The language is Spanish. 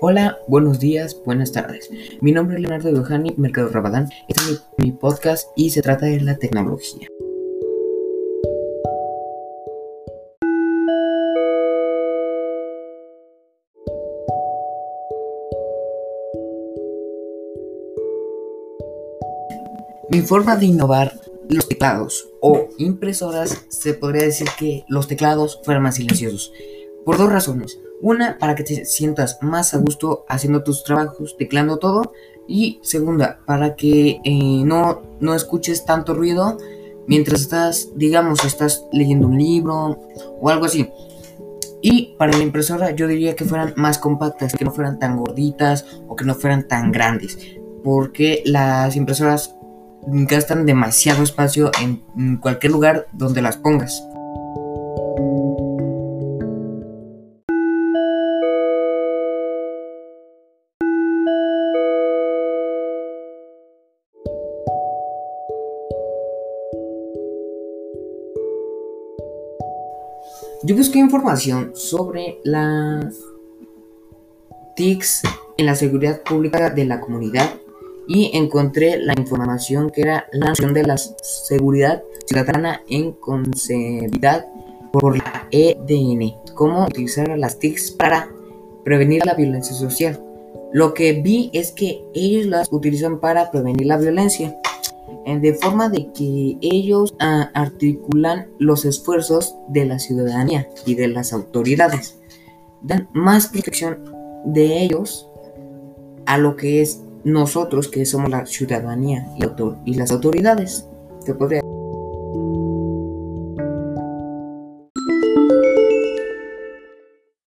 Hola, buenos días, buenas tardes. Mi nombre es Leonardo Johanny Mercado Rabadán. Este es mi, mi, podcast y se trata de la tecnología. Mi forma de innovar los teclados o impresoras se podría decir que los teclados fueran más silenciosos. Por dos razones. Una, para que te sientas más a gusto haciendo tus trabajos, teclando todo. Y segunda, para que eh, no, no escuches tanto ruido mientras estás, digamos, estás leyendo un libro o algo así. Y para la impresora yo diría que fueran más compactas, que no fueran tan gorditas o que no fueran tan grandes. Porque las impresoras gastan demasiado espacio en cualquier lugar donde las pongas. Yo busqué información sobre las TICs en la seguridad pública de la comunidad y encontré la información que era la noción de la seguridad ciudadana en concebida por la EDN, cómo utilizar las TICs para prevenir la violencia social. Lo que vi es que ellos las utilizan para prevenir la violencia, de forma de que ellos ah, articulan los esfuerzos de la ciudadanía y de las autoridades. Dan más protección de ellos a lo que es nosotros que somos la ciudadanía y, las autoridades. ¿Te podría